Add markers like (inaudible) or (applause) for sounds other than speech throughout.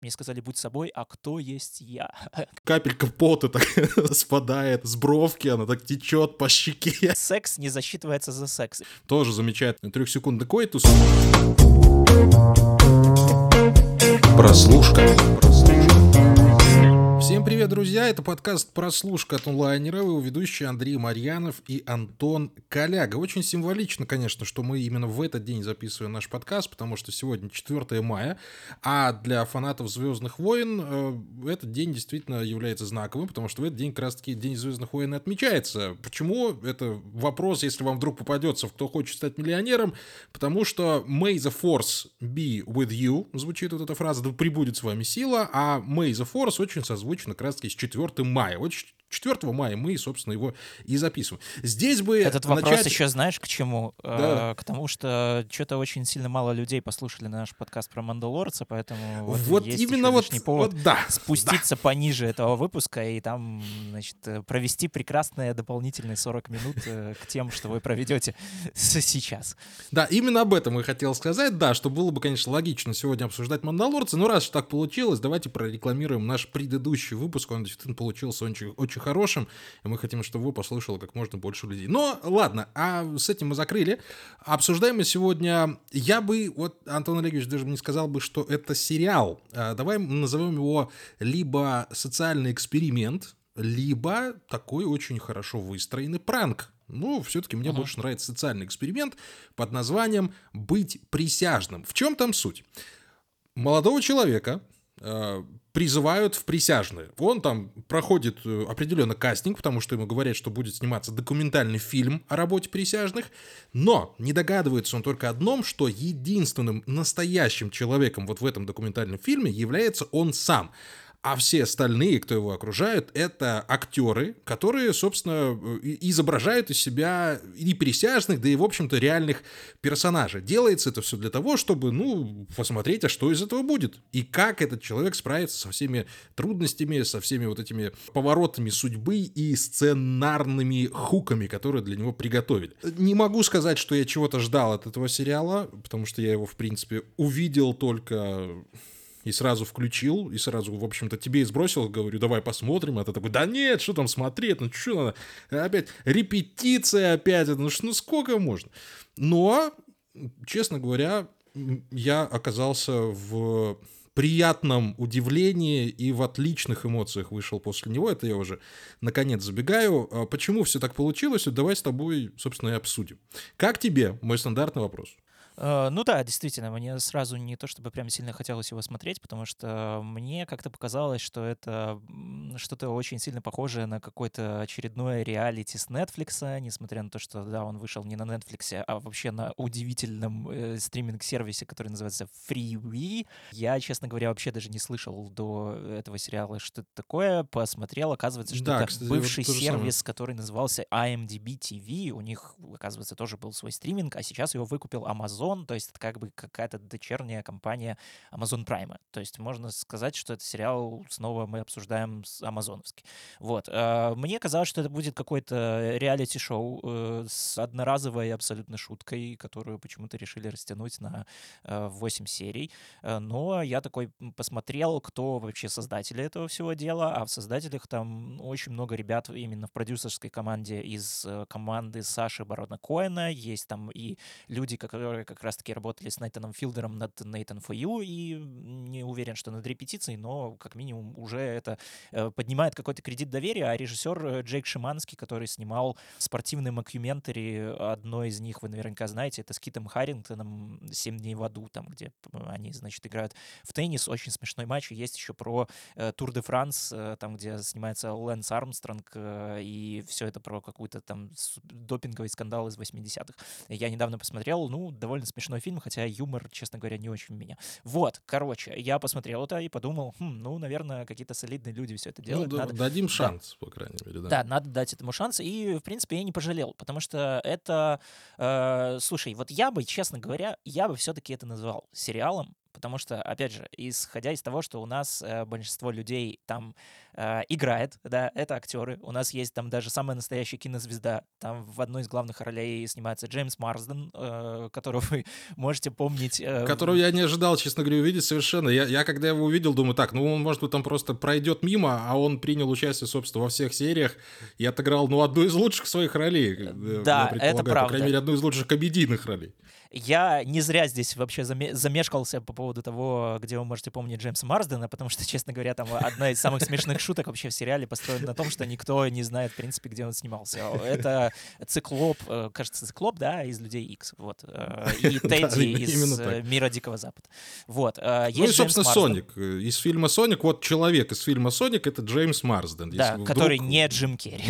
Мне сказали, будь собой, а кто есть я? (laughs) Капелька пота так (laughs) спадает с бровки, она так течет по щеке. (laughs) Секс не засчитывается за секс. Тоже замечательный трехсекундный койтус. Прослушка. Всем привет, друзья! Это подкаст «Прослушка» от онлайнера. Его ведущие Андрей Марьянов и Антон Коляга. Очень символично, конечно, что мы именно в этот день записываем наш подкаст, потому что сегодня 4 мая, а для фанатов «Звездных войн» э, этот день действительно является знаковым, потому что в этот день как раз-таки День «Звездных войн» отмечается. Почему? Это вопрос, если вам вдруг попадется, кто хочет стать миллионером, потому что «May the Force be with you» звучит вот эта фраза, да прибудет с вами сила, а «May the Force» очень созвучно как раз-таки с 4 мая. Вот 4 мая мы, собственно, его и записываем. Здесь бы Этот начать... вопрос еще знаешь к чему? Да. Э, к тому, что что-то очень сильно мало людей послушали наш подкаст про Мандалорца, поэтому вот, Вот есть именно вот, повод вот да. спуститься пониже этого выпуска и там, значит, э, провести прекрасные дополнительные 40 минут э, к тем, что вы проведете сейчас. Да, именно об этом я хотел сказать, да, что было бы, конечно, логично сегодня обсуждать Мандалорца, но раз так получилось, давайте прорекламируем наш предыдущий выпуск, он действительно получился очень, очень хорошим, и мы хотим, чтобы его послушало как можно больше людей. Но ладно, а с этим мы закрыли. Обсуждаем мы сегодня, я бы, вот Антон Олегович даже не сказал бы, что это сериал. А, Давай назовем его либо социальный эксперимент, либо такой очень хорошо выстроенный пранк. Ну, все-таки мне Ага. больше нравится социальный эксперимент под названием «Быть присяжным». В чем там суть? Молодого человека э, призывают в присяжные. Он там проходит э, определенно кастинг, потому что ему говорят, что будет сниматься документальный фильм о работе присяжных, но не догадывается он только одном, что единственным настоящим человеком вот в этом документальном фильме является он сам. А все остальные, кто его окружают, это актеры, которые, собственно, изображают из себя и присяжных, да и, в общем-то, реальных персонажей. Делается это все для того, чтобы, ну, посмотреть, а что из этого будет. И как этот человек справится со всеми трудностями, со всеми вот этими поворотами судьбы и сценарными хуками, которые для него приготовили. Не могу сказать, что я чего-то ждал от этого сериала, потому что я его, в принципе, увидел только и сразу включил, и сразу, в общем-то, тебе и сбросил, говорю, давай посмотрим, а ты такой, да нет, что там смотреть, ну что надо, опять репетиция опять, ну, ну сколько можно. Но, честно говоря, я оказался в приятном удивлении и в отличных эмоциях вышел после него. Это я уже наконец забегаю. А Почему все так получилось? Давай с тобой, собственно, и обсудим. Как тебе? Мой стандартный вопрос. Э, Ну да, действительно, мне сразу не то чтобы прям сильно хотелось его смотреть, потому что мне как-то показалось, что это что-то очень сильно похожее на какое-то очередное реалити с Netflix, несмотря на то, что да, он вышел не на Netflix, а вообще на удивительном э, стриминг-сервисе, который называется Freewee. Я, честно говоря, вообще даже не слышал до этого сериала, что это такое. Посмотрел, оказывается, что Да, это кстати, вот бывший то же самое. сервис, который назывался IMDb TV. У них, оказывается, тоже был свой стриминг, а сейчас его выкупил Amazon, то есть это как бы какая-то дочерняя компания Amazon Prime. То есть можно сказать, что это сериал снова мы обсуждаем с амазоновский. Вот. э, Мне казалось, что это будет какое-то реалити-шоу э, с одноразовой абсолютно шуткой, которую почему-то решили растянуть на э, 8 серий. Э, Но я такой посмотрел, кто вообще создатели этого всего дела, а в создателях там очень много ребят именно в продюсерской команде из команды Саши Барона Коэна. Есть там и люди, которые как раз-таки работали с Нейтаном Филдером над Nathan You, и не уверен, что над репетицией, но как минимум уже это э, поднимает какой-то кредит доверия, а режиссер Джейк Шиманский, который снимал спортивный макюментари, одно из них вы наверняка знаете, это с Китом Харрингтоном «Семь дней в аду», там, где они, значит, играют в теннис, очень смешной матч, и есть еще про э, Тур де Франс, э, там, где снимается Лэнс Армстронг, и все это про какой-то там допинговый скандал из 80-х. Я недавно посмотрел, ну, довольно смешной фильм, хотя юмор, честно говоря, не очень у меня. Вот, короче, я посмотрел это и подумал, хм, ну, наверное, какие-то солидные люди все это Ну, делают. да- надо, дадим шанс, по крайней мере, да. да, надо дать этому шанс. И, в принципе, я не пожалел, потому что это... э, слушай, вот я бы, честно говоря, я бы все-таки это назвал сериалом, потому что, опять же, исходя из того, что у нас э, большинство людей там э, играет, да, это актеры. У нас есть там даже самая настоящая кинозвезда. Там в одной из главных ролей снимается Джеймс Марсден, э, которого вы (laughs) можете помнить. Э, которого я не ожидал, честно говоря, увидеть совершенно. Я, я когда его увидел, думаю, так, ну он, может быть, там просто пройдет мимо, а он принял участие, собственно, во всех сериях и отыграл, ну, одну из лучших своих ролей. Э, да, это правда. По крайней мере, одну из лучших комедийных ролей. Я не зря здесь вообще замешкался по поводу того, где вы можете помнить Джеймса Марсдена, потому что, честно говоря, там одна из самых смешных шуток вообще в сериале построена на том, что никто не знает, в принципе, где он снимался. Это циклоп, э, кажется, циклоп, да, из «Людей Икс», вот, э, и (laughs) Тедди из э, «Мира Дикого Запада». Вот. Ну и, собственно, Соник. Из фильма «Соник», вот человек из фильма «Соник» — это Джеймс Марсден. Да, который не Джим Керри.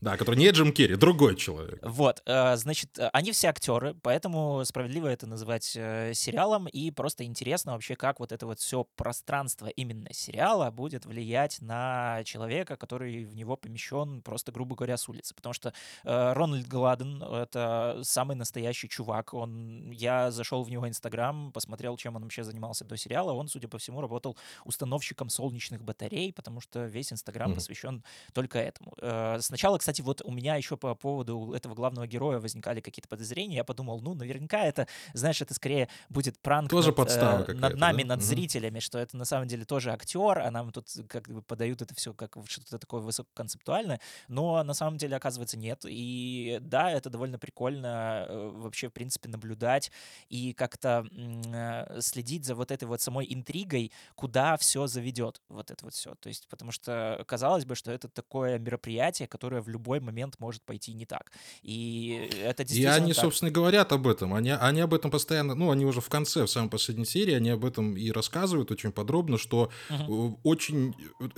Да, который не Джим Керри, другой человек. Вот, значит, они все актеры, поэтому справедливо это называть сериалом, и просто интересно вообще, как вот это вот все пространство именно сериала будет влиять на человека, который в него помещен просто, грубо говоря, с улицы. Потому что э, Рональд Гладен — это самый настоящий чувак. Он, я зашел в него Инстаграм, посмотрел, чем он вообще занимался до сериала. Он, судя по всему, работал установщиком солнечных батарей, потому что весь Инстаграм mm-hmm. посвящен только этому. Э, сначала, кстати, вот у меня еще по поводу этого главного героя возникали какие-то подозрения. Я подумал, ну, наверняка это, знаешь, это скорее будет пранк тоже над, подстава э, над нами, да? над угу. зрителями, что это на самом деле тоже актер, а нам тут как бы подают это все как что-то такое высококонцептуальное, но на самом деле, оказывается, нет. И да, это довольно прикольно э, вообще, в принципе, наблюдать и как-то э, следить за вот этой вот самой интригой, куда все заведет, вот это вот все. То есть, потому что казалось бы, что это такое мероприятие, которое в любой момент может пойти не так. И это действительно И они, так. собственно, говорят об этом. Они, они об этом постоянно, ну, они уже в конце, в самой последней серии, они об этом и рассказывают очень подробно, что uh-huh. очень...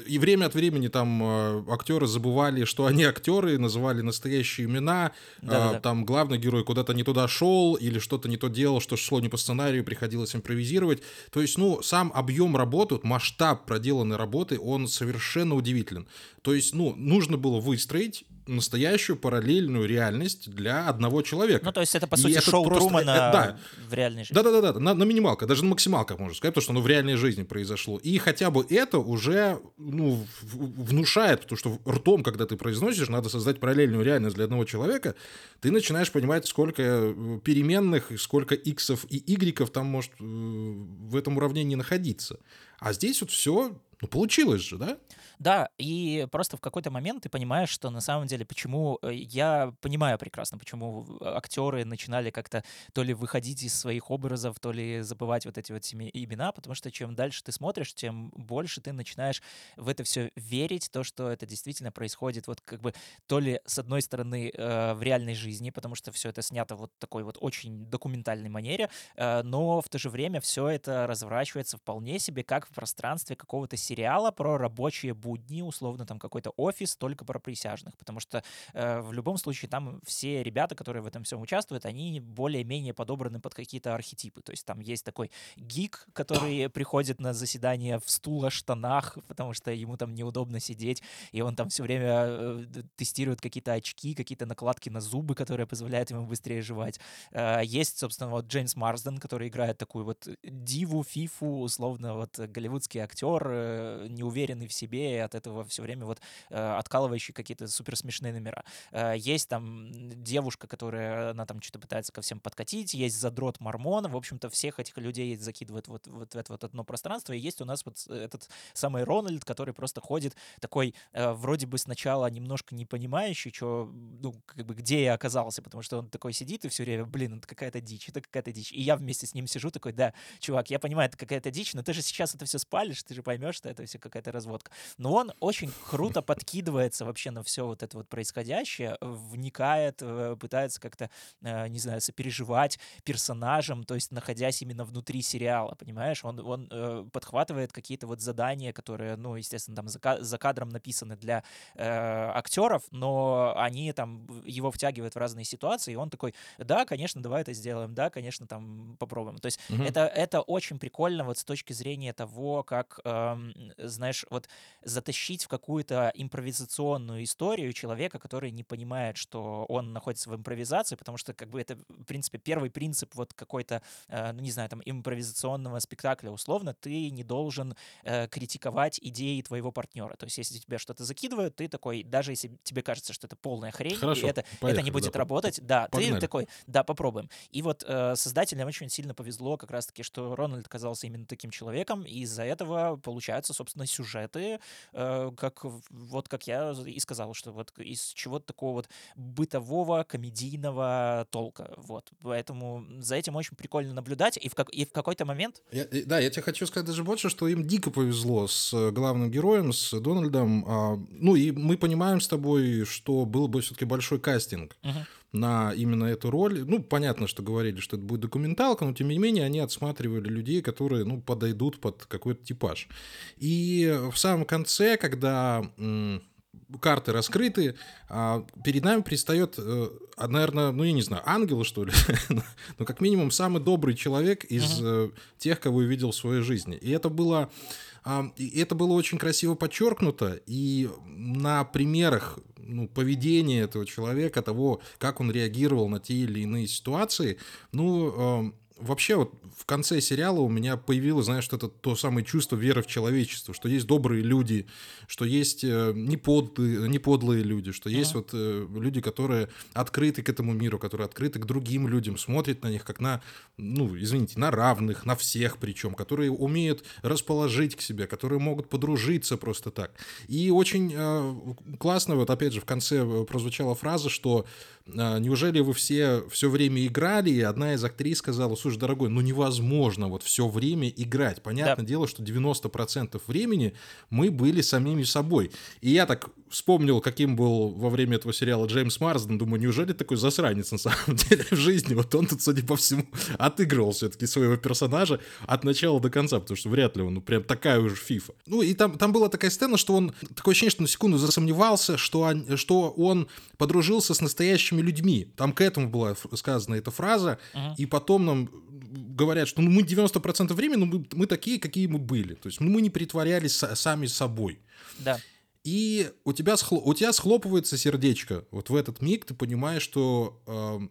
И время от времени там э, актеры забывали, что они актеры, называли настоящие имена, Да-да-да. там главный герой куда-то не туда шел или что-то не то делал, что шло не по сценарию, приходилось импровизировать. То есть, ну, сам объем работы, масштаб проделанной работы, он совершенно удивителен. То есть, ну, нужно было выстроить настоящую параллельную реальность для одного человека. Ну, то есть это, по сути, шоу просто, Трумана это, да. в реальной жизни. Да-да-да, на, на минималках, даже на максималках, можно сказать, потому что оно в реальной жизни произошло. И хотя бы это уже ну, внушает, потому что ртом, когда ты произносишь, надо создать параллельную реальность для одного человека, ты начинаешь понимать, сколько э, переменных, сколько иксов и игреков там может э, в этом уравнении находиться. А здесь вот все, ну, получилось же, да? Да, и просто в какой-то момент ты понимаешь, что на самом деле, почему э, я понимаю прекрасно, почему актеры начинали как-то то ли выходить из своих образов, то ли забывать вот эти вот имена, потому что чем дальше ты смотришь, тем больше ты начинаешь в это все верить, то, что это действительно происходит вот как бы то ли с одной стороны э, в реальной жизни, потому что все это снято вот такой вот очень документальной манере, э, но в то же время все это разворачивается вполне себе как в пространстве какого-то сериала про рабочие условно, там какой-то офис только про присяжных, потому что э, в любом случае там все ребята, которые в этом всем участвуют, они более-менее подобраны под какие-то архетипы. То есть там есть такой гик, который приходит на заседание в стуло-штанах, потому что ему там неудобно сидеть, и он там все время э, тестирует какие-то очки, какие-то накладки на зубы, которые позволяют ему быстрее жевать. Э, есть, собственно, вот Джеймс Марсден, который играет такую вот диву, фифу, условно, вот голливудский актер, э, неуверенный в себе, от этого все время вот э, откалывающие какие-то супер смешные номера. Э, есть там девушка, которая, она там что-то пытается ко всем подкатить, есть задрот Мормон, в общем-то, всех этих людей закидывают вот, вот в это вот одно пространство, и есть у нас вот этот самый Рональд, который просто ходит такой, э, вроде бы сначала немножко не понимающий, что, ну, как бы, где я оказался, потому что он такой сидит и все время, блин, это какая-то дичь, это какая-то дичь. И я вместе с ним сижу такой, да, чувак, я понимаю, это какая-то дичь, но ты же сейчас это все спалишь, ты же поймешь, что это все какая-то разводка но он очень круто подкидывается вообще на все вот это вот происходящее, вникает, э, пытается как-то, э, не знаю, сопереживать персонажам, то есть находясь именно внутри сериала, понимаешь? Он, он э, подхватывает какие-то вот задания, которые, ну, естественно, там за, за кадром написаны для э, актеров, но они там его втягивают в разные ситуации, и он такой, да, конечно, давай это сделаем, да, конечно, там попробуем. То есть угу. это, это очень прикольно вот с точки зрения того, как э, знаешь, вот затащить в какую-то импровизационную историю человека, который не понимает, что он находится в импровизации, потому что, как бы, это, в принципе, первый принцип вот какой-то, э, ну, не знаю, там, импровизационного спектакля, условно, ты не должен э, критиковать идеи твоего партнера. То есть, если тебе что-то закидывают, ты такой, даже если тебе кажется, что это полная хрень, Хорошо, и это, поехали, это не будет да, работать, да, погнали. ты такой, да, попробуем. И вот э, создателям очень сильно повезло как раз-таки, что Рональд оказался именно таким человеком, и из-за этого получаются, собственно, сюжеты, как в- вот как я и сказал, что вот из чего-то такого вот бытового, комедийного толка, вот. Поэтому за этим очень прикольно наблюдать, и в, как, и в какой-то момент Я- э, да, я тебе хочу сказать даже больше, что им дико повезло с э, главным героем, с Дональдом. А, Ну, и мы понимаем с тобой, что был бы все-таки большой кастинг Мгм. На именно эту роль. Ну, понятно, что говорили, что это будет документалка, но тем не менее они отсматривали людей, которые, ну, подойдут под какой-то типаж. И в самом конце, когда карты раскрыты, а, перед нами предстает, э, а, наверное, ну, я не знаю, ангел, что ли, (laughs) ну, как минимум, самый добрый человек из э, тех, кого я видел в своей жизни. И это было, а, и это было очень красиво подчеркнуто, и на примерах ну, поведения этого человека, того, как он реагировал на те или иные ситуации, ну, э, вообще вот в конце сериала у меня появилось, знаешь, это то самое чувство веры в человечество, что есть добрые люди, что есть э, неподлые, неподлые люди, что есть Мгм. вот э, люди, которые открыты к этому миру, которые открыты к другим людям, смотрят на них как на, ну, извините, на равных, на всех причем, которые умеют расположить к себе, которые могут подружиться просто так. И очень э, классно, вот опять же, в конце э, прозвучала фраза, что э, неужели вы все все время играли, и одна из актрис сказала, слушай, дорогой, ну невозможно вот все время играть. Понятное дело, что 90% времени мы были самими собой. И я так вспомнил, каким был во время этого сериала Джеймс Марсден, думаю, неужели такой засранец на самом (laughs) деле в жизни? Вот он тут, судя по всему, отыгрывал все-таки своего персонажа от начала до конца, потому что вряд ли он ну, прям такая уже фифа. Ну и там, там была такая сцена, что он, такое ощущение, что на секунду засомневался, что он, что он подружился с настоящими людьми. Там к этому была сказана эта фраза, Мгм. и потом нам говорят, что ну, мы 90% времени ну, мы, мы такие, какие мы были. То есть ну, мы не притворялись са- сами собой. Да. И у тебя, схло- у тебя схлопывается сердечко. Вот в этот миг ты понимаешь, что эм,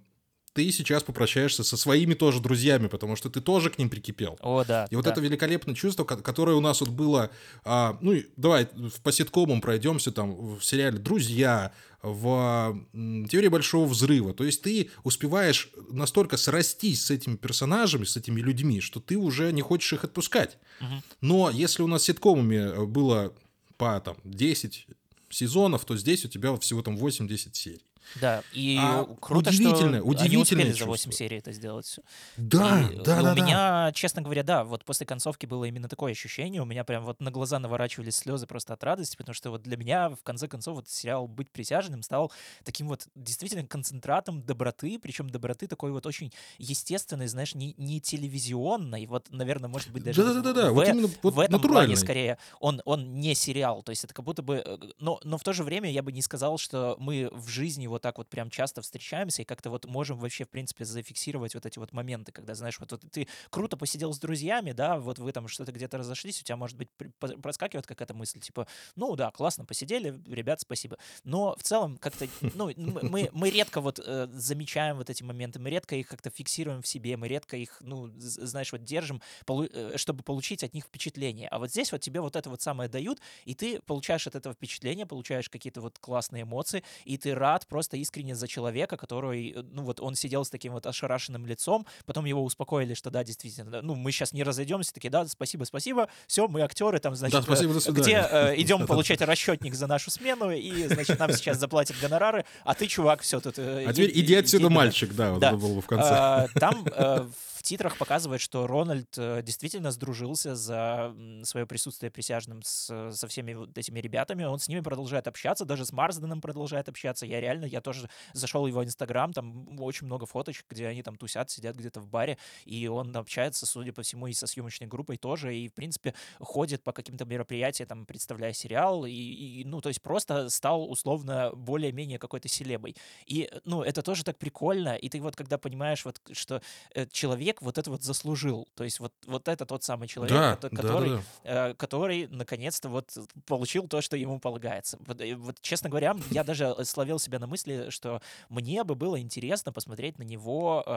ты сейчас попрощаешься со своими тоже друзьями, потому что ты тоже к ним прикипел. О, да. И вот да. это великолепное чувство, ко- которое у нас вот было, а, ну, давай по ситкомам пройдемся там в сериале «Друзья», в «Теории большого взрыва». То есть ты успеваешь настолько срастись с этими персонажами, с этими людьми, что ты уже не хочешь их отпускать. Мгм. Но если у нас ситкомами э, было по там 10 сезонов, то здесь у тебя всего там 8-10 серий. Да, и А, круто, удивительное- что они удивительное успели за 8 чувство. серий это сделать. Да, И, да, э, да, У да. меня, честно говоря, да, вот после концовки было именно такое ощущение. У меня прям вот на глаза наворачивались слезы просто от радости, потому что вот для меня, в конце концов, вот сериал «Быть присяжным» стал таким вот действительно концентратом доброты, причем доброты такой вот очень естественной, знаешь, не, не телевизионной. Вот, наверное, может быть, даже вот Да-да-да, в, вот именно вот в этом плане скорее он, он не сериал. То есть это как будто бы... э, Но, но в то же время я бы не сказал, что мы в жизни вот так вот прям часто встречаемся и как-то вот можем вообще, в принципе, зафиксировать вот эти вот моменты, когда, знаешь, вот, вот ты круто посидел с друзьями, да, вот вы там что-то где-то разошлись, у тебя, может быть, проскакивает какая-то мысль, типа, ну да, классно посидели, ребят, спасибо. Но в целом как-то, ну, мы, мы редко вот э, замечаем вот эти моменты, мы редко их как-то фиксируем в себе, мы редко их, ну, знаешь, вот держим, э, чтобы получить от них впечатление. А вот здесь вот тебе вот это вот самое дают, и ты получаешь от этого впечатления, получаешь какие-то вот классные эмоции, и ты рад просто искренне за человека, который, э, ну вот он сидел с таким вот ошарашенным лицом, потом его успокоили, что да, действительно, ну мы сейчас не разойдемся, такие, да, спасибо, спасибо, все, мы актеры, там, значит, Да, спасибо, до э, где э, идем (laughs) получать расчетник за нашу смену, и, значит, нам сейчас заплатят гонорары, а ты, чувак, все тут... э, А теперь иди отсюда, мальчик, да, вот Да. было бы в конце. А, Там э, титрах показывает, что Рональд э, действительно сдружился за свое присутствие присяжным с- со всеми вот этими ребятами. Он с ними продолжает общаться, даже с Марсденом продолжает общаться. Я реально, я тоже зашел в его инстаграм, там очень много фоточек, где они там тусят, сидят где-то в баре, и он общается, судя по всему, и со съемочной группой тоже, и, в принципе, ходит по каким-то мероприятиям, там, представляя сериал, и, и, ну, то есть просто стал условно более-менее какой-то селебой. И, ну, это тоже так прикольно, и ты вот когда понимаешь, вот, что э, человек человек вот это вот заслужил. То есть вот, вот это тот самый человек, Да, кото- да, который, да, да. э, который наконец-то вот получил то, что ему полагается. Вот, э, вот, честно говоря, я даже э, словил себя на мысли, что мне бы было интересно посмотреть на него э,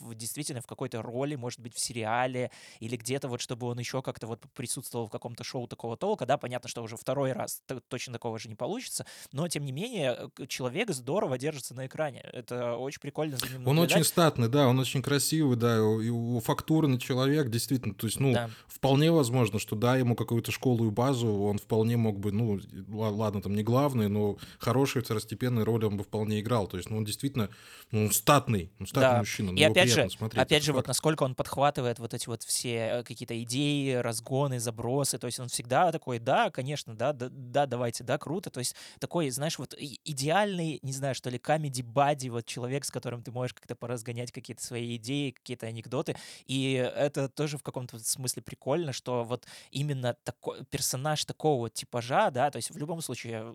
в, действительно в какой-то роли, может быть, в сериале или где-то вот, чтобы он еще как-то вот присутствовал в каком-то шоу такого толка. Да, понятно, что уже второй раз точно такого же не получится, но тем не менее человек здорово держится на экране. Это очень прикольно за ним Он очень наблюдать. статный, да, он очень красивый, да, у- фактурный человек, действительно. То есть, ну, Да. вполне возможно, что да, ему какую-то школу и базу, он вполне мог бы, ну, ла- ладно, там не главный, но хорошие второстепенные роли он бы вполне играл. То есть, ну, он действительно, ну, статный, он статный Да. мужчина. на И него опять же, смотреть, опять же, вот факт. насколько он подхватывает вот эти вот все э, какие-то идеи, разгоны, забросы. То есть он всегда такой, да, конечно, да, да, да, давайте, да, круто. То есть такой, знаешь, вот идеальный, не знаю, что ли, камеди бади, вот человек, с которым ты можешь как-то поразгонять какие-то свои идеи, какие-то анекдоты. И это тоже в каком-то смысле прикольно, что вот именно такой персонаж такого типажа, да, то есть в любом случае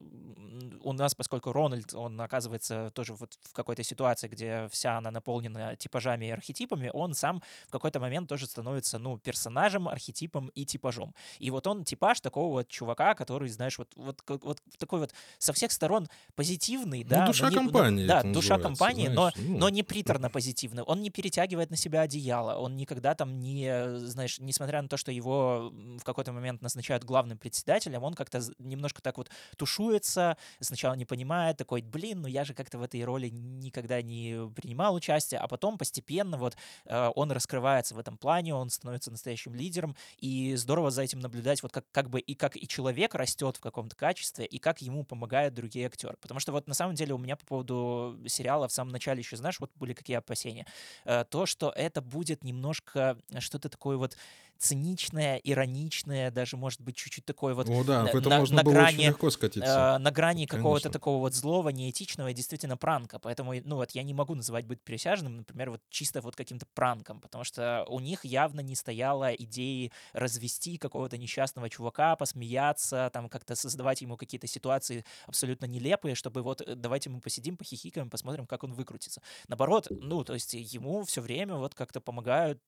у нас, поскольку Рональд, он оказывается тоже вот в какой-то ситуации, где вся она наполнена типажами и архетипами, он сам в какой-то момент тоже становится, ну, персонажем, архетипом и типажом. И вот он типаж такого вот чувака, который, знаешь, вот, вот, вот такой вот со всех сторон позитивный, Ну, да. но душа не- ну, компании да, это душа компании, но, знаешь, ну. но не приторно позитивный. Он не перетягивает на себя одеяло, он никогда там не, э, знаешь, несмотря на то, что его в какой-то момент назначают главным председателем, он как-то немножко так вот тушуется, сначала не понимает, такой, блин, ну я же как-то в этой роли никогда не принимал участие, а потом постепенно вот э, он раскрывается в этом плане, он становится настоящим лидером, и здорово за этим наблюдать, вот как, как бы и как и человек растет в каком-то качестве, и как ему помогают другие актеры. Потому что вот на самом деле у меня по поводу сериала в самом начале еще, знаешь, вот были какие опасения. Э, То, что это будет немножко что-то такое вот циничное, ироничное, даже, может быть, чуть-чуть такое вот О, да, на- это на- можно на было грани, очень легко скатиться. э, на грани какого-то такого вот злого, неэтичного и действительно пранка. Поэтому, ну вот, я не могу называть быть присяжным, например, вот чисто вот каким-то пранком, потому что у них явно не стояло идеи развести какого-то несчастного чувака, посмеяться, там как-то создавать ему какие-то ситуации абсолютно нелепые, чтобы вот э, давайте мы посидим, похихикаем, посмотрим, как он выкрутится. Наоборот, ну, то есть ему все время вот как-то помогают,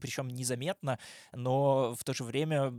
причем незаметно, но в то же время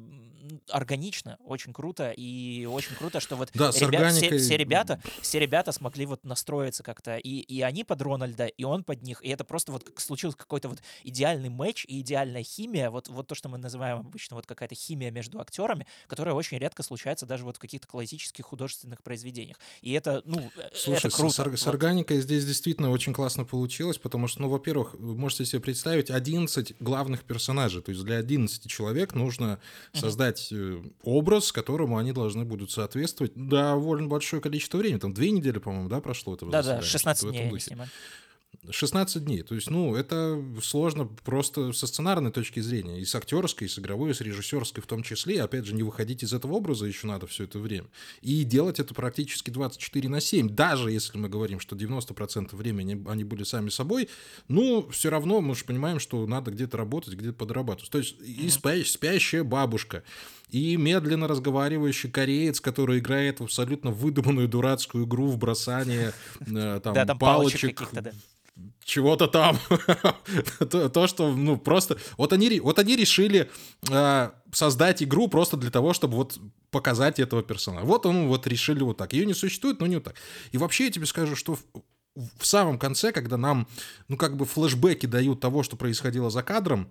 органично, очень круто, и очень круто, что вот Да, ребят- все, органикой- все ребята, все ребята смогли вот настроиться как-то, и, и они под Рональда, и он под них, и это просто вот как случился какой-то вот идеальный матч и идеальная химия, вот, вот то, что мы называем обычно вот какая-то химия между актерами, которая очень редко случается даже вот в каких-то классических художественных произведениях. И это, ну, э, Слушай, это с- круто. с, ор- с Вот. органикой здесь действительно очень классно получилось, потому что, ну, во-первых, вы можете себе представить 11 главных персонажей, то есть для 11 человек нужно создать э, образ, которому они должны будут соответствовать довольно большое количество времени, там две недели, по-моему, да, прошло этого Да-да, заседания, 16 что-то в дней они снимали. 16 дней. То есть, ну, это сложно просто со сценарной точки зрения, и с актерской, и с игровой, и с режиссерской в том числе. Опять же, не выходить из этого образа еще надо все это время. И делать это практически 24 на 7. Даже если мы говорим, что 90% времени они были сами собой, ну, все равно мы же понимаем, что надо где-то работать, где-то подрабатывать. То есть и спя- спящая бабушка, и медленно разговаривающий кореец, который играет в абсолютно выдуманную дурацкую игру в бросание э, (laughs) там, палочек. Чего-то там. (laughs) то, то, что, ну, просто... Вот они, вот они решили э, создать игру просто для того, чтобы вот показать этого персонажа. Вот он вот решили вот так. Ее не существует, но не вот так. И вообще я тебе скажу, что в, в самом конце, когда нам, ну, как бы флешбеки дают того, что происходило за кадром,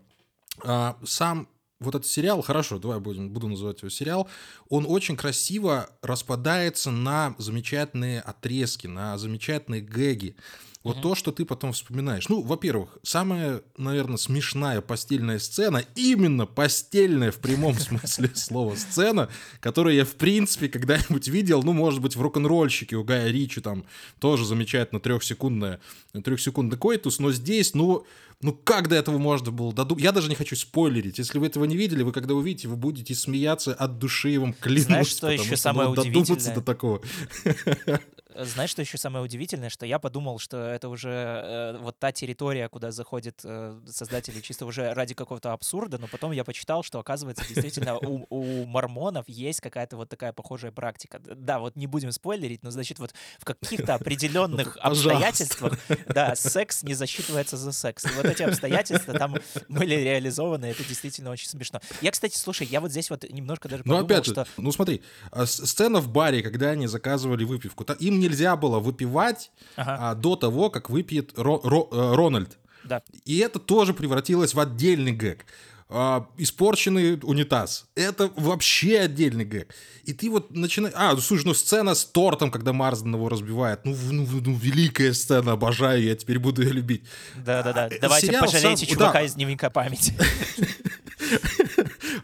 а, сам вот этот сериал, хорошо, давай будем, буду называть его сериал, он очень красиво распадается на замечательные отрезки, на замечательные гэги. Вот то, что ты потом вспоминаешь. Ну, во-первых, самая, наверное, смешная постельная сцена, именно постельная в прямом (laughs) смысле слова сцена, которую я, в принципе, когда-нибудь видел, ну, может быть, в рок-н-ролльщике у Гая Ричи там тоже замечательно трехсекундная, трехсекундный койтус, но здесь, ну, ну как до этого можно было додумать? Я даже не хочу спойлерить. Если вы этого не видели, вы когда увидите, вы будете смеяться от души, я вам клянусь. Знаешь, что еще самое додуматься удивительное? до такого. (laughs) э, знаешь, что еще самое удивительное, что я подумал, что это уже э, вот та территория, куда заходят э, создатели чисто уже ради какого-то абсурда, но потом я почитал, что, оказывается, действительно у, у мормонов есть какая-то вот такая похожая практика. Да, вот не будем спойлерить, но, значит, вот в каких-то определенных обстоятельствах, да, секс не засчитывается за секс. И вот эти обстоятельства там были реализованы, это действительно очень смешно. Я, кстати, слушай, я вот здесь вот немножко даже подумал, ну, опять же, что... Ну, смотри, а, сцена в баре, когда они заказывали выпивку, им нельзя было выпивать ага. а, до того, как выпьет Ро, Ро, э, Рональд. Да. И это тоже превратилось в отдельный гэг. А, испорченный унитаз. Это вообще отдельный гэг. И ты вот начинаешь... А, слушай, ну сцена с тортом, когда Марсден его разбивает. Ну, ну, ну великая сцена, обожаю, я теперь буду ее любить. Да-да-да, а, давайте Сериал пожалейте сам... чувака да. из дневника памяти. (laughs)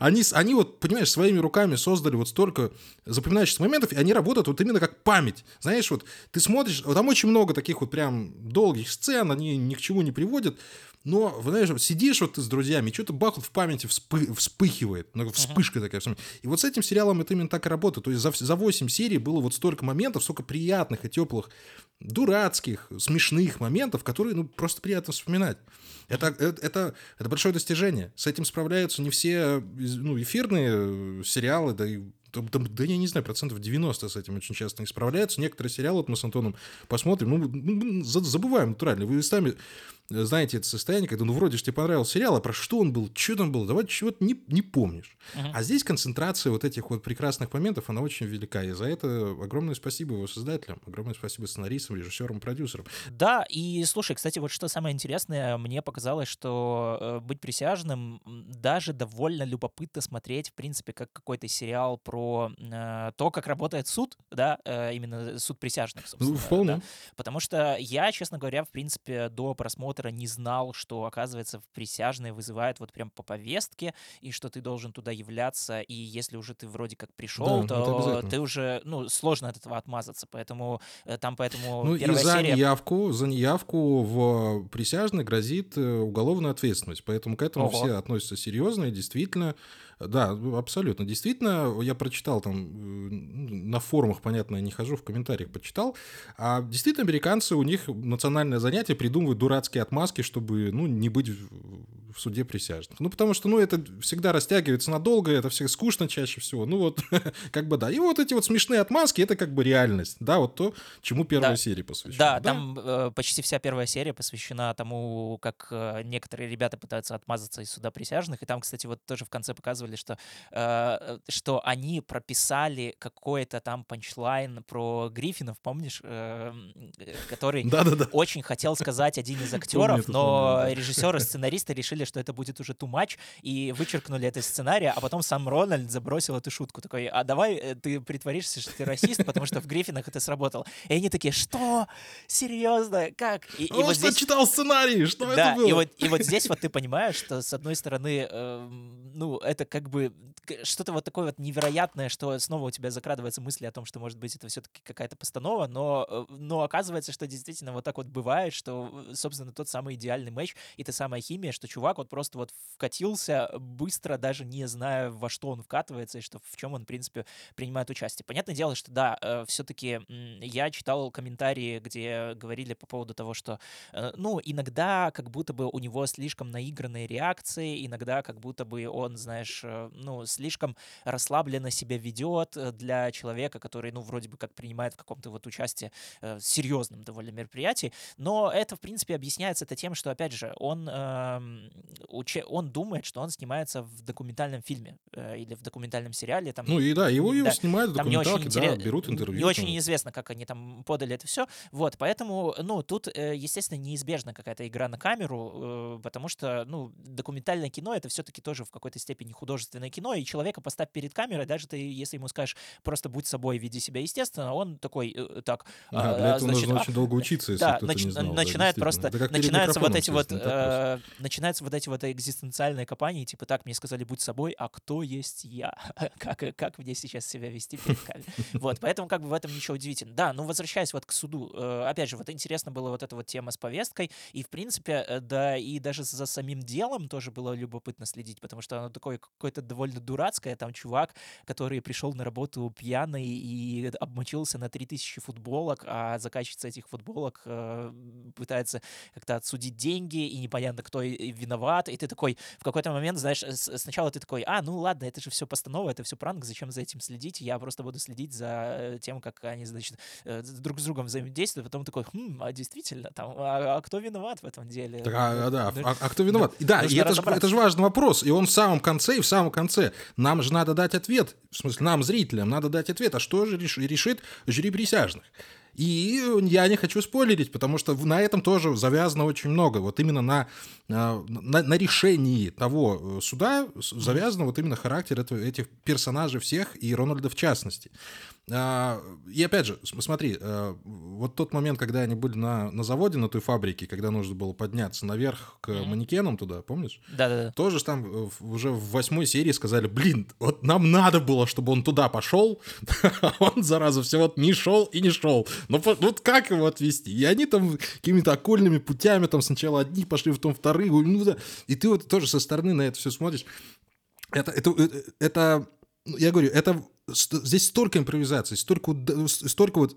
Они, они вот, понимаешь, своими руками создали вот столько запоминающихся моментов, и они работают вот именно как память. Знаешь, вот ты смотришь, вот там очень много таких вот прям долгих сцен, они ни к чему не приводят, но, знаешь, вот сидишь вот ты с друзьями, что-то бах вот в памяти вспы- вспыхивает, ну, вспышка такая. И вот с этим сериалом это именно так и работает. То есть за, за 8 серий было вот столько моментов, столько приятных и теплых, дурацких, смешных моментов, которые, ну, просто приятно вспоминать. Это, это, это, это большое достижение. С этим справляются не все ну, эфирные сериалы, да и да, да я не знаю, процентов 90 с этим очень часто не справляются. Некоторые сериалы, вот мы с Антоном посмотрим, ну, забываем натурально. Вы сами знаете, это состояние, когда, ну, вроде же тебе понравился сериал, а про что он был, что там было, давай чего-то не, не помнишь. Uh-huh. А здесь концентрация вот этих вот прекрасных моментов, она очень велика. И за это огромное спасибо его создателям, огромное спасибо сценаристам, режиссерам, продюсерам. Да, и слушай, кстати, вот что самое интересное, мне показалось, что э, быть присяжным даже довольно любопытно смотреть, в принципе, как какой-то сериал про э, то, как работает суд, да, э, именно суд присяжных, собственно. Ну, вполне. Да? Потому что я, честно говоря, в принципе, до просмотра просмотра не знал, что, оказывается, в присяжные вызывают вот прям по повестке, и что ты должен туда являться, и если уже ты вроде как пришел, да, то ты уже, ну, сложно от этого отмазаться, поэтому э, там поэтому Ну и за серия... неявку, за неявку в присяжный грозит э, уголовная ответственность, поэтому к этому Ого. все относятся серьезно, и действительно да, абсолютно. Действительно, я прочитал там э, на форумах, понятно, я не хожу, в комментариях почитал. А действительно, американцы, у них национальное занятие придумывают дурацкие отмазки, чтобы, ну, не быть в суде присяжных. Ну, потому что, ну, это всегда растягивается надолго, это все скучно чаще всего. Ну, вот, (laughs) как бы, да. И вот эти вот смешные отмазки, это как бы реальность, да, вот то, чему первая да. серия посвящена. Да, да? там э, почти вся первая серия посвящена тому, как э, некоторые ребята пытаются отмазаться из суда присяжных, и там, кстати, вот тоже в конце показывали, что, э, что они прописали какой-то там панчлайн про Гриффинов, помнишь, э, который очень хотел сказать один из (laughs) актеров, но режиссеры, (laughs) сценаристы решили что это будет уже too much, и вычеркнули это из сценария, а потом сам Рональд забросил эту шутку. Такой, а давай э, ты притворишься, что ты расист, потому что в Гриффинах это сработало. И они такие, что? Серьезно? Как? И, Он и вот что здесь... читал сценарий? Что да, это было? И вот, и вот здесь вот ты понимаешь, что с одной стороны, э, ну, это как бы что-то вот такое вот невероятное, что снова у тебя закрадываются мысли о том, что, может быть, это все-таки какая-то постанова, но, э, но оказывается, что действительно вот так вот бывает, что, собственно, тот самый идеальный матч и та самая химия, что чувак вот просто вот вкатился быстро, даже не зная, во что он вкатывается и что, в чем он, в принципе, принимает участие. Понятное дело, что да, э, все-таки я читал комментарии, где говорили по поводу того, что, э, ну, иногда как будто бы у него слишком наигранные реакции, иногда как будто бы он, знаешь, ну, слишком расслабленно себя ведет э, для человека, который, ну, вроде бы как принимает в каком-то вот участии э, серьезном довольно мероприятии. Но это, в принципе, объясняется это тем, что, опять же, он, э, уче, он думает, что он снимается в документальном фильме э, или в документальном сериале. Там, ну и да, его, его да, снимают в документалке, да, интерес... берут интервью. Не очень известно, как они там подали это все. Вот, поэтому, ну, тут, э, естественно, неизбежна какая-то игра на камеру, потому что, ну, документальное кино — это все-таки тоже в какой-то степени художественное кино, и человека поставь перед камерой, даже ты, если ему скажешь, просто будь собой, веди себя естественно, он такой, э, так... А, а, для этого значит, нужно а, очень долго учиться, если да, нач, не знал. Начинает да, просто... Начинаются вот эти вот... Э, начинаются вот эти вот экзистенциальные копания, типа, так, мне сказали, будь собой, а кто есть я? (laughs) как, как мне сейчас себя вести перед камерой? Вот, поэтому как бы в этом ничего удивительного. Да, ну возвращаясь вот к суду, э, опять же, вот интересно было вот эта вот тема с повесткой, и в принципе, э, да, и даже за самим делом тоже было любопытно следить, потому что оно такое какое-то довольно дурацкое. Там чувак, который пришел на работу пьяный и обмочился на 3000 футболок, а заказчица этих футболок э, пытается как-то отсудить деньги, и непонятно, кто виноват. И ты такой, в какой-то момент, знаешь, сначала ты такой, а, ну ладно, это же все постанова, это все пранк, зачем за этим следить? Я просто буду следить за тем, как они, значит, э, друг с другом взаимодействуют. Потом такой, хм, а действительно, там, а, а кто виноват в этом деле? Так, а, да, ну, а, а кто виноват? Да, да и это же, это же важный вопрос. И он в самом конце, и в самом конце. Нам же надо дать ответ. В смысле, нам, зрителям, надо дать ответ. А что же решит жюри присяжных? И я не хочу спойлерить, потому что на этом тоже завязано очень много. Вот именно на, на, на решении того э, суда завязано вот именно характер этих персонажей всех, и Рональда в частности. А, и опять же, смотри, э, вот тот момент, когда они были на, на заводе, на той фабрике, когда нужно было подняться наверх к манекенам туда, помнишь? Да-да-да. Тоже там э, уже в восьмой серии сказали, блин, вот нам надо было, чтобы он туда пошел, (laughs) а он, зараза, все вот не шел и не шел. Ну вот как его отвести? И они там какими-то окольными путями, там сначала одни пошли, потом вторые, ну да. И ты вот тоже со стороны на это все смотришь. Это, это, это, это я говорю, это здесь столько импровизаций, столько, столько вот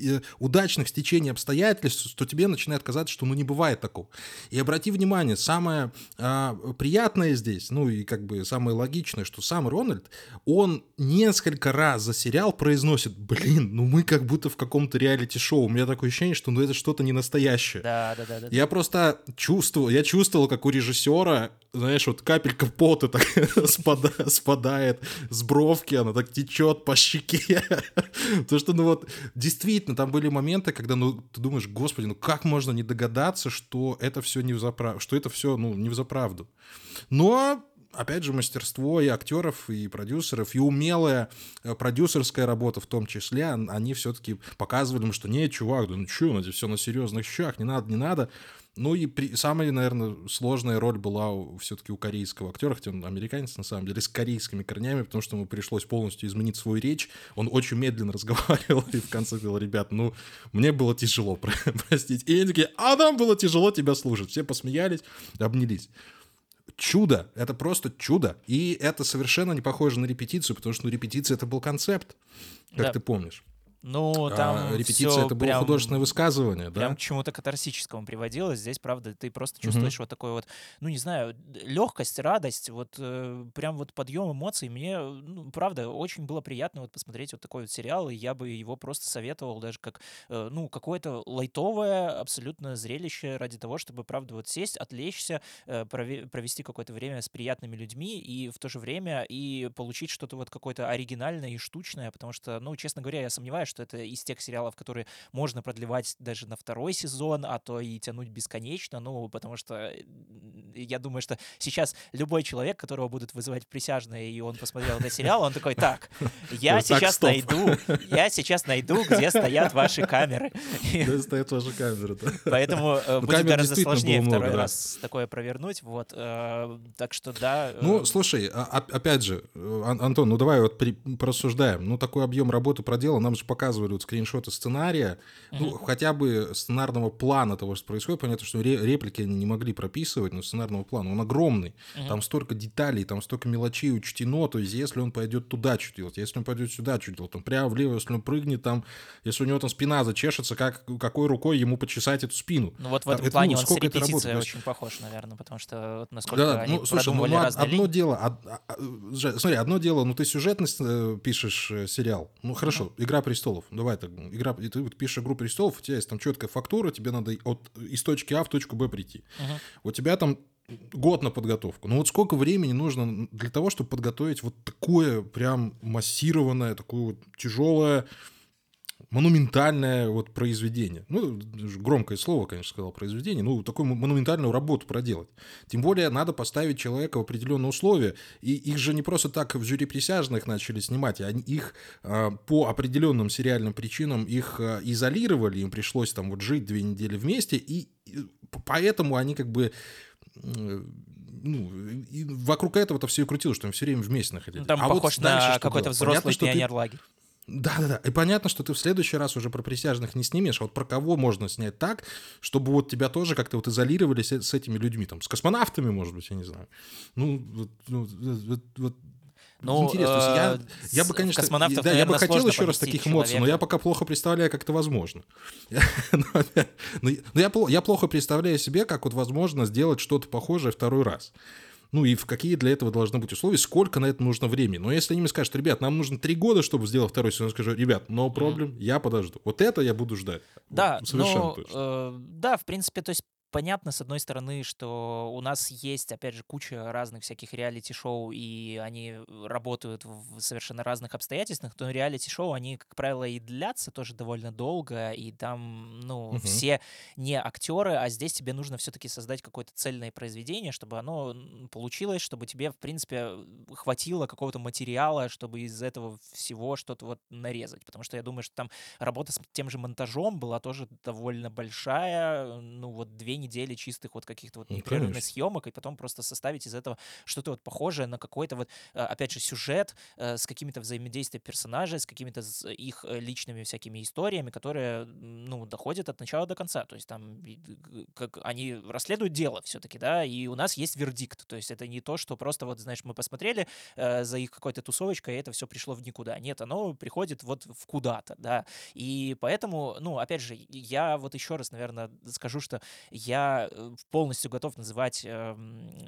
э, удачных стечений обстоятельств, что тебе начинает казаться, что ну не бывает такого. И обрати внимание, самое а, приятное здесь, ну и как бы самое логичное, что сам Рональд, он несколько раз за сериал произносит, блин, ну мы как будто в каком-то реалити-шоу, у меня такое ощущение, что ну это что-то не настоящее. Да, да, да, да. Я просто чувствовал, я чувствовал, как у режиссера, знаешь, вот капелька пота так (laughs) спадает, спадает с бровки, она так течет по щеке. (laughs) То, что, ну вот, действительно, там были моменты, когда, ну, ты думаешь, господи, ну как можно не догадаться, что это все не в заправду, что это все, ну, не в заправду. Но опять же, мастерство и актеров, и продюсеров, и умелая э, продюсерская работа в том числе, они все-таки показывали, что нет, чувак, да ну что, ну, все на серьезных щах, не надо, не надо. Ну и при... самая, наверное, сложная роль была все-таки у корейского актера, хотя он американец на самом деле, с корейскими корнями, потому что ему пришлось полностью изменить свою речь. Он очень медленно (laughs) разговаривал и в конце говорил, ребят, ну, мне было тяжело, (laughs) простите. И они такие, а нам было тяжело тебя слушать. Все посмеялись, обнялись чудо, это просто чудо. И это совершенно не похоже на репетицию, потому что ну, репетиция это был концепт, как да. ты помнишь. Ну, а там а, репетиция это было прям, художественное высказывание, да? Прям к чему-то катарсическому приводилось. Здесь, правда, ты просто чувствуешь угу. вот такой вот, ну, не знаю, легкость, радость, вот э, прям вот подъем эмоций. Мне, ну, правда, очень было приятно вот посмотреть вот такой вот сериал, и я бы его просто советовал даже как, э, ну, какое-то лайтовое абсолютно зрелище ради того, чтобы, правда, вот сесть, отвлечься, э, провести какое-то время с приятными людьми и в то же время и получить что-то вот какое-то оригинальное и штучное, потому что, ну, честно говоря, я сомневаюсь, что это из тех сериалов, которые можно продлевать даже на второй сезон, а то и тянуть бесконечно, ну, потому что я думаю, что сейчас любой человек, которого будут вызывать присяжные, и он посмотрел этот сериал, он такой, так, я сейчас найду, я сейчас найду, где стоят ваши камеры. Где стоят ваши камеры, да. Поэтому э, ну, будет гораздо сложнее второй раз такое провернуть, вот. Э, так что, да. Ну, э, слушай, а, опять же, Антон, ну давай вот порассуждаем. Ну, такой объем работы проделан, нам же пока показывали вот скриншоты сценария, ну, хотя бы сценарного плана того, что происходит. Понятно, что реплики они не могли прописывать, но сценарного плана, он огромный. Mm-hmm. Там столько деталей, там столько мелочей учтено. То есть, если он пойдет туда, что делать? Если он пойдет сюда, что делать? Там прямо влево, если он прыгнет, там, если у него там спина зачешется, как, какой рукой ему почесать эту спину? Ну, вот в этом это, плане ну, он с репетицией очень похож, наверное, потому что вот насколько да, они ну, слушай, ну, ну, одно дело, од, од, од, смотри, одно дело, ну, ты сюжетность э, пишешь э, сериал, ну, хорошо, mm-hmm. «Игра престолов», давай так, игра, и ты пишешь «Игру престолов», у тебя есть там четкая фактура, тебе надо от, из точки А в точку Б прийти. Uh-huh. У тебя там год на подготовку. Ну вот сколько времени нужно для того, чтобы подготовить вот такое прям массированное, такое вот тяжелое монументальное вот произведение. Ну, громкое слово, конечно, сказал произведение, ну, такую монументальную работу проделать. Тем более надо поставить человека в определенные условия. И их же не просто так в жюри присяжных начали снимать, они их э, по определенным сериальным причинам их э, изолировали, им пришлось там вот жить две недели вместе, и поэтому они как бы ну, и вокруг этого-то все и крутилось, что они все время вместе находились. Там а похож вот на какой-то взрослый пионер-лагерь. Да-да-да. И понятно, что ты в следующий раз уже про присяжных не снимешь, а вот про кого можно снять так, чтобы вот тебя тоже как-то вот изолировали с, с этими людьми, там, с космонавтами, может быть, я не знаю. Ну, вот, ну, вот, вот ну, интересно. Э, я, я бы, конечно, космонавтов, да, наверное, я бы хотел еще раз таких человека. эмоций, но я пока плохо представляю, как это возможно. (laughs) но я, я плохо представляю себе, как вот возможно сделать что-то похожее второй раз. Ну и в какие для этого должны быть условия, сколько на это нужно времени. Но если они мне скажут, ребят, нам нужно три года, чтобы сделать второй сезон, я скажу, ребят, no problem, mm. я подожду. Вот это я буду ждать. Да, вот, совершенно но, точно. Э, да, в принципе, то есть понятно, с одной стороны, что у нас есть, опять же, куча разных всяких реалити-шоу, и они работают в совершенно разных обстоятельствах, но реалити-шоу, они, как правило, и длятся тоже довольно долго, и там, ну, угу. все не актеры, а здесь тебе нужно все-таки создать какое-то цельное произведение, чтобы оно получилось, чтобы тебе, в принципе, хватило какого-то материала, чтобы из этого всего что-то вот нарезать, потому что я думаю, что там работа с тем же монтажом была тоже довольно большая, ну, вот две недели чистых вот каких-то вот непрерывных ну, съемок, и потом просто составить из этого что-то вот похожее на какой-то вот, э, опять же, сюжет э, с какими-то взаимодействиями персонажей, с какими-то их э, личными всякими историями, которые, ну, доходят от начала до конца. То есть там как они расследуют дело все-таки, да, и у нас есть вердикт. То есть это не то, что просто вот, знаешь, мы посмотрели за их какой-то тусовочкой, и это все пришло в никуда. Нет, оно приходит вот в куда-то, да. И поэтому, ну, опять же, я вот еще раз, наверное, скажу, что я э, полностью готов называть э,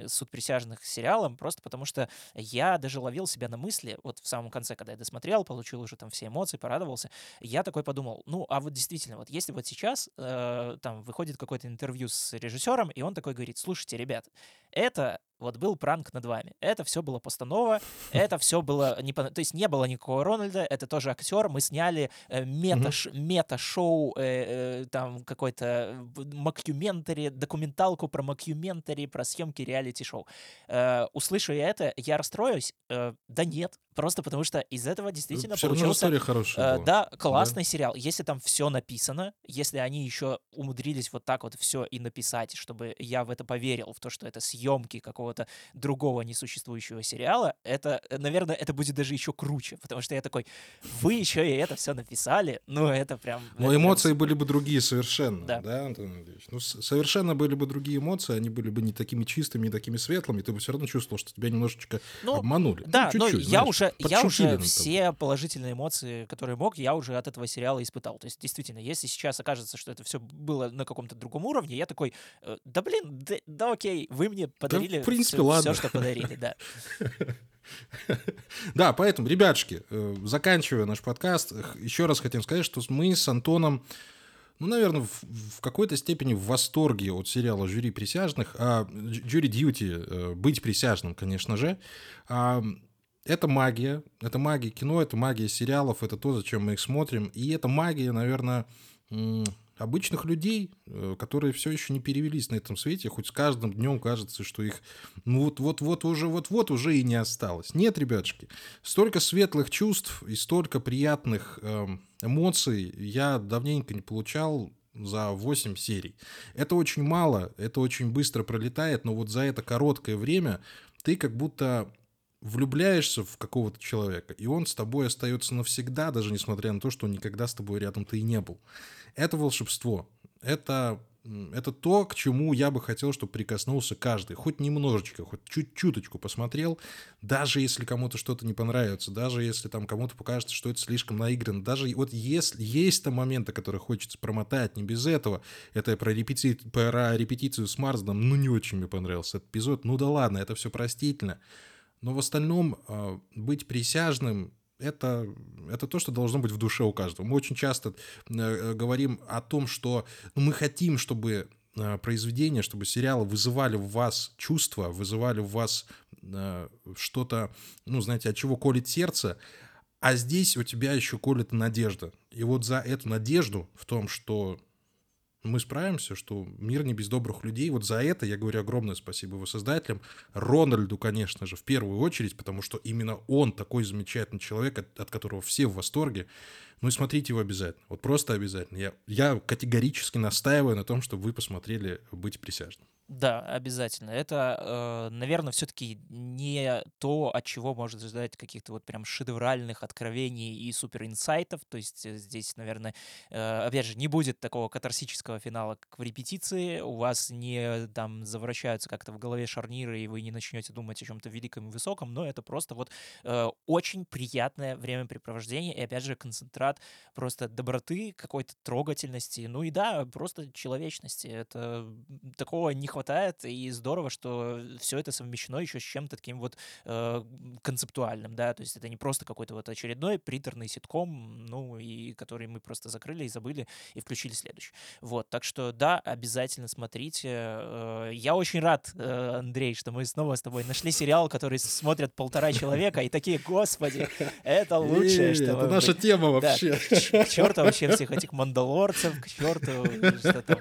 «Суд присяжных» сериалом, просто потому что я даже ловил себя на мысли, вот в самом конце, когда я досмотрел, получил уже там все эмоции, порадовался, я такой подумал, ну, а вот действительно, вот если вот сейчас э, там выходит какое-то интервью с режиссером, и он такой говорит, слушайте, ребят, это вот был пранк над вами. Это все было постанова, это все было... Не, то есть не было никакого Рональда, это тоже актер. Мы сняли э, мета, mm-hmm. мета-шоу, э, э, там какой-то макюментари, документалку про макюментари, про съемки реалити-шоу. Э, услышу я это, я расстроюсь? Э, да нет. Просто потому что из этого действительно все получился... хорошая э, Да, классный да? сериал. Если там все написано, если они еще умудрились вот так вот все и написать, чтобы я в это поверил, в то, что это съемки какого-то другого несуществующего сериала, это, э, наверное, это будет даже еще круче, потому что я такой, вы еще и это все написали, ну это прям... Но это эмоции прям... были бы другие совершенно, да, да Антон Андреевич? Ну, совершенно были бы другие эмоции, они были бы не такими чистыми, не такими светлыми, ты бы все равно чувствовал, что тебя немножечко ну, обманули. Да, ну, но я уже уже, я уже все положительные эмоции, которые мог, я уже от этого сериала испытал. То есть, действительно, если сейчас окажется, что это все было на каком-то другом уровне, я такой, э, да блин, да, да окей, вы мне подарили да, в принципе, все, ладно. все, что подарили, да. (laughs) Да, поэтому, ребятушки, э, заканчивая наш подкаст, еще раз хотим сказать, что мы с Антоном ну, наверное, в, в какой-то степени в восторге от сериала «Жюри присяжных», а «Жюри Дьюти», э, «Быть присяжным», конечно же. А, это магия, это магия кино, это магия сериалов, это то, зачем мы их смотрим. И это магия, наверное, обычных людей, э, которые все еще не перевелись на этом свете, хоть с каждым днем кажется, что их ну вот-вот-вот уже вот-вот уже и не осталось. Нет, ребятушки, столько светлых чувств и столько приятных эм, эмоций я давненько не получал за 8 серий. Это очень мало, это очень быстро пролетает, но вот за это короткое время ты как будто влюбляешься в какого-то человека, и он с тобой остается навсегда, даже несмотря на то, что он никогда с тобой рядом-то и не был. Это волшебство. Это, это то, к чему я бы хотел, чтобы прикоснулся каждый. Хоть немножечко, хоть чуть-чуточку посмотрел, даже если кому-то что-то не понравится, даже если там кому-то покажется, что это слишком наиграно, даже вот если есть там моменты, которые хочется промотать, не без этого, это про, репети... про репетицию с Марсдом, ну не очень мне понравился этот эпизод, ну да ладно, это все простительно, но в остальном а, быть присяжным это, это то, что должно быть в душе у каждого. Мы очень часто э, говорим о том, что ну, мы хотим, чтобы э, произведения, чтобы сериалы вызывали в вас чувства, вызывали в вас э, что-то, ну, знаете, от чего колет сердце, а здесь у тебя еще колет надежда. И вот за эту надежду в том, что мы справимся, что мир не без добрых людей. Вот за это я говорю огромное спасибо его создателям. Рональду, конечно же, в первую очередь, потому что именно он такой замечательный человек, от, от которого все в восторге. Ну и смотрите его обязательно. Вот просто обязательно. Я, я категорически настаиваю на том, чтобы вы посмотрели «Быть присяжным». Да, обязательно. Это, э, наверное, все-таки не то, от чего можно ждать каких-то вот прям шедевральных откровений и супер инсайтов. То есть э, здесь, наверное, э, опять же, не будет такого катарсического финала, как в репетиции. У вас не там завращаются как-то в голове шарниры, и вы не начнете думать о чем-то великом и высоком, но это просто вот очень приятное времяпрепровождение, и опять же, концентрат просто доброты, какой-то трогательности, ну и да, просто человечности. Это такого не хватает хватает, и здорово, что все это совмещено еще с чем-то таким вот э, концептуальным, да, то есть это не просто какой-то вот очередной приторный ситком, ну, и который мы просто закрыли и забыли, и включили следующий. Вот, так что, да, обязательно смотрите. Э, я очень рад, э, Андрей, что мы снова с тобой нашли сериал, который смотрят полтора человека, и такие, господи, это лучшее, что... Это наша тема вообще. К черту вообще всех этих мандалорцев, к черту, что там.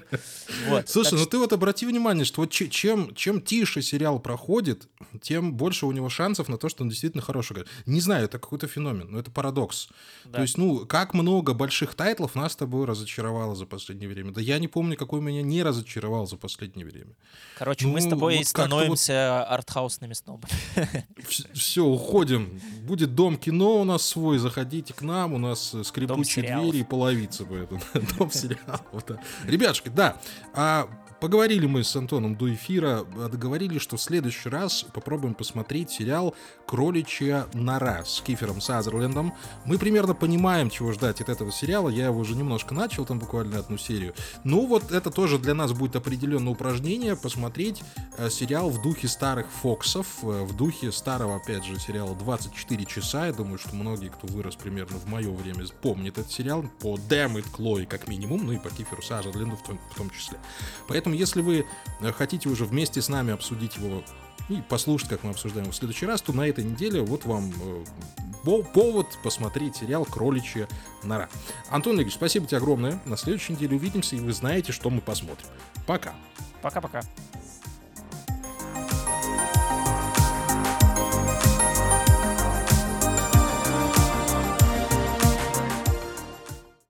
Слушай, ну ты вот обрати внимание, что вот чем, чем тише сериал проходит, тем больше у него шансов на то, что он действительно хороший. Не знаю, это какой-то феномен, но это парадокс. Да. То есть, ну, как много больших тайтлов нас с тобой разочаровало за последнее время. Да я не помню, какой меня не разочаровал за последнее время. Короче, ну, мы с тобой вот становимся вот... артхаусными снобами. (laughs) Все, уходим. Будет дом кино у нас свой, заходите к нам, у нас скрипучие двери и половицы. (laughs) Дом сериалов. Ребятушки, да, а Поговорили мы с Антоном до эфира, договорились, что в следующий раз попробуем посмотреть сериал «Кроличья нора» с Кифером Сазерлендом. Мы примерно понимаем, чего ждать от этого сериала. Я его уже немножко начал, там буквально одну серию. Ну вот это тоже для нас будет определенное упражнение, посмотреть э, сериал в духе старых Фоксов, э, в духе старого, опять же, сериала «24 часа». Я думаю, что многие, кто вырос примерно в мое время, помнят этот сериал по Damn It Chloe как минимум, ну и по Киферу Сазерленду в том, в том числе. Поэтому Поэтому, если вы э, хотите уже вместе с нами обсудить его и послушать, как мы обсуждаем его в следующий раз, то на этой неделе вот вам э, повод посмотреть сериал «Кроличья нора». Антон Игоревич, спасибо тебе огромное. На следующей неделе увидимся, и вы знаете, что мы посмотрим. Пока. Пока-пока.